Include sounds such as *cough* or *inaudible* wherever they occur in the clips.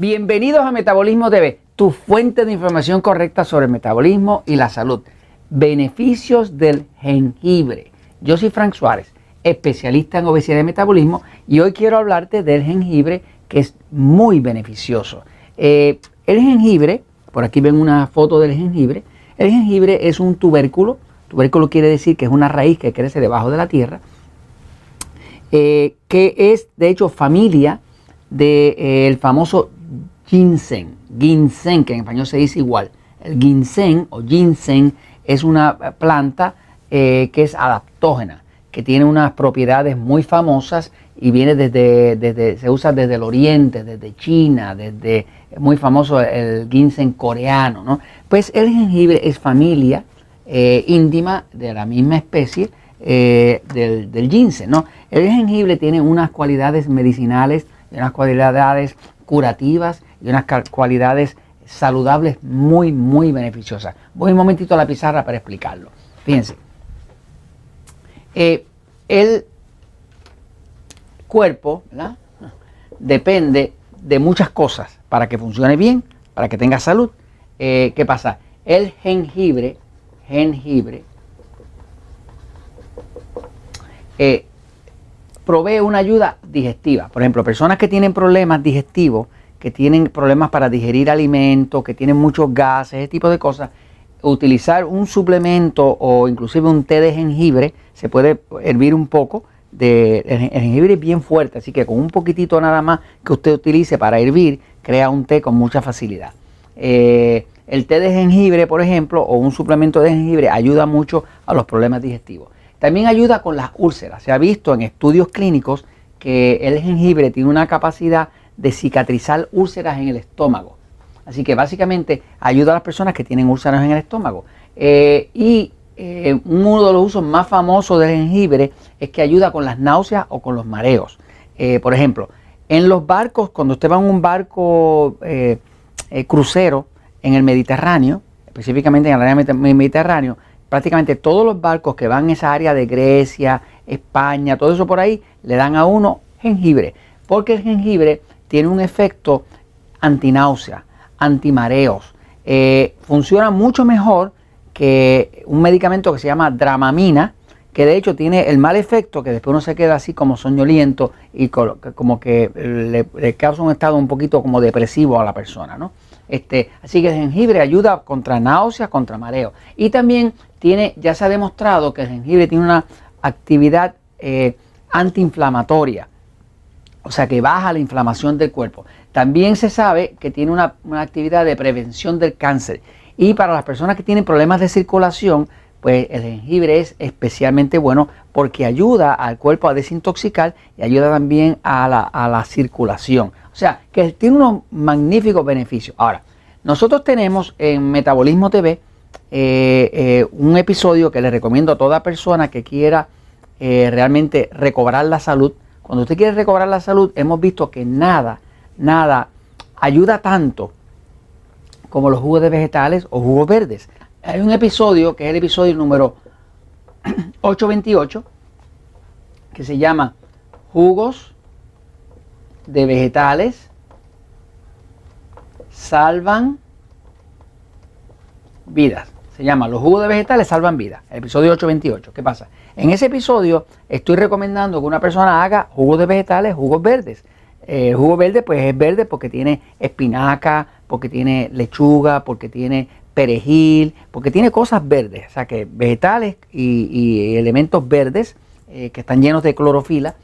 Bienvenidos a Metabolismo TV, tu fuente de información correcta sobre el metabolismo y la salud. Beneficios del jengibre. Yo soy Frank Suárez, especialista en obesidad y metabolismo, y hoy quiero hablarte del jengibre que es muy beneficioso. Eh, el jengibre, por aquí ven una foto del jengibre, el jengibre es un tubérculo, tubérculo quiere decir que es una raíz que crece debajo de la tierra, eh, que es de hecho familia del de, famoso ginseng, ginseng, que en español se dice igual. El ginseng o ginseng es una planta eh, que es adaptógena, que tiene unas propiedades muy famosas y viene desde, desde, se usa desde el oriente, desde China, desde muy famoso el ginseng coreano, ¿no? Pues el jengibre es familia eh, íntima de la misma especie eh, del, del, ginseng, ¿no? El jengibre tiene unas cualidades medicinales, unas cualidades curativas y unas cualidades saludables muy, muy beneficiosas. Voy un momentito a la pizarra para explicarlo. Fíjense. Eh, el cuerpo depende de muchas cosas para que funcione bien, para que tenga salud. Eh, ¿Qué pasa? El jengibre, jengibre, eh, provee una ayuda digestiva. Por ejemplo, personas que tienen problemas digestivos, que tienen problemas para digerir alimentos, que tienen muchos gases, ese tipo de cosas, utilizar un suplemento o inclusive un té de jengibre, se puede hervir un poco. De, el jengibre es bien fuerte, así que con un poquitito nada más que usted utilice para hervir, crea un té con mucha facilidad. Eh, el té de jengibre, por ejemplo, o un suplemento de jengibre ayuda mucho a los problemas digestivos. También ayuda con las úlceras. Se ha visto en estudios clínicos que el jengibre tiene una capacidad de cicatrizar úlceras en el estómago. Así que básicamente ayuda a las personas que tienen úlceras en el estómago. Eh, y eh, uno de los usos más famosos del jengibre es que ayuda con las náuseas o con los mareos. Eh, por ejemplo, en los barcos, cuando usted va en un barco crucero en el Mediterráneo, específicamente en el área Mediterráneo, prácticamente todos los barcos que van en esa área de Grecia, España, todo eso por ahí, le dan a uno jengibre, porque el jengibre tiene un efecto antináusea, antimareos, eh, funciona mucho mejor que un medicamento que se llama dramamina, que de hecho tiene el mal efecto que después uno se queda así como soñoliento y como que le, le causa un estado un poquito como depresivo a la persona, ¿no? Este, así que el jengibre ayuda contra náuseas, contra mareo. Y también tiene, ya se ha demostrado que el jengibre tiene una actividad eh, antiinflamatoria. O sea que baja la inflamación del cuerpo. También se sabe que tiene una, actividad de prevención del cáncer. Y para las personas que tienen problemas de circulación, pues el jengibre es especialmente bueno porque ayuda al cuerpo a desintoxicar y ayuda también a la, a la circulación. O sea, que tiene unos magníficos beneficios. Ahora, nosotros tenemos en Metabolismo TV eh, eh, un episodio que le recomiendo a toda persona que quiera eh, realmente recobrar la salud. Cuando usted quiere recobrar la salud, hemos visto que nada, nada ayuda tanto como los jugos de vegetales o jugos verdes. Hay un episodio que es el episodio número *clears throat* 828 que se llama Jugos de vegetales salvan vidas. Se llama Los jugos de vegetales salvan vidas. El episodio 828. ¿Qué pasa? En ese episodio estoy recomendando que una persona haga jugos de vegetales, jugos verdes. El jugo verde pues es verde porque tiene espinaca, porque tiene lechuga, porque tiene perejil, porque tiene cosas verdes. O sea que vegetales y, elementos verdes eh, que están llenos de clorofila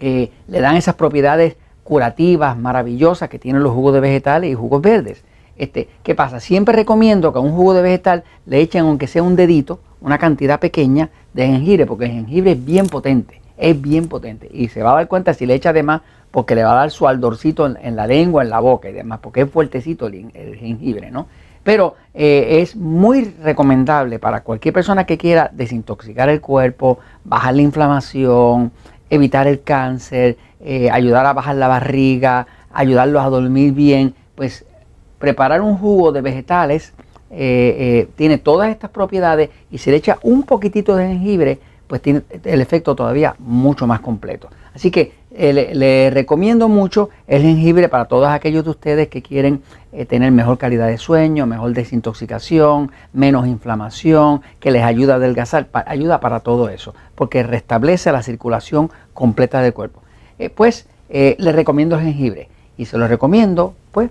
eh, le dan esas propiedades curativas, maravillosas que tienen los jugos de vegetales y jugos verdes. Este, ¿Qué pasa? Siempre recomiendo que a un jugo de vegetal le echen, aunque sea un dedito, una cantidad pequeña de jengibre, porque el jengibre es bien potente, es bien potente. Y se va a dar cuenta si le echa de más, porque le va a dar su aldorcito en, la lengua, en la boca y demás, porque es fuertecito el, jengibre, ¿no? Pero eh, es muy recomendable para cualquier persona que quiera desintoxicar el cuerpo, bajar la inflamación, evitar el cáncer, eh, ayudar a bajar la barriga, ayudarlos a dormir bien, pues preparar un jugo de vegetales eh, eh, tiene todas estas propiedades y se le echa un poquitito de jengibre, pues tiene el efecto todavía mucho más completo. Así que eh, le, recomiendo mucho el jengibre para todos aquellos de ustedes que quieren tener mejor calidad de sueño, mejor desintoxicación, menos inflamación, que les ayuda a adelgazar, ayuda para todo eso, porque restablece la circulación completa del cuerpo. Pues les recomiendo el jengibre y se lo recomiendo pues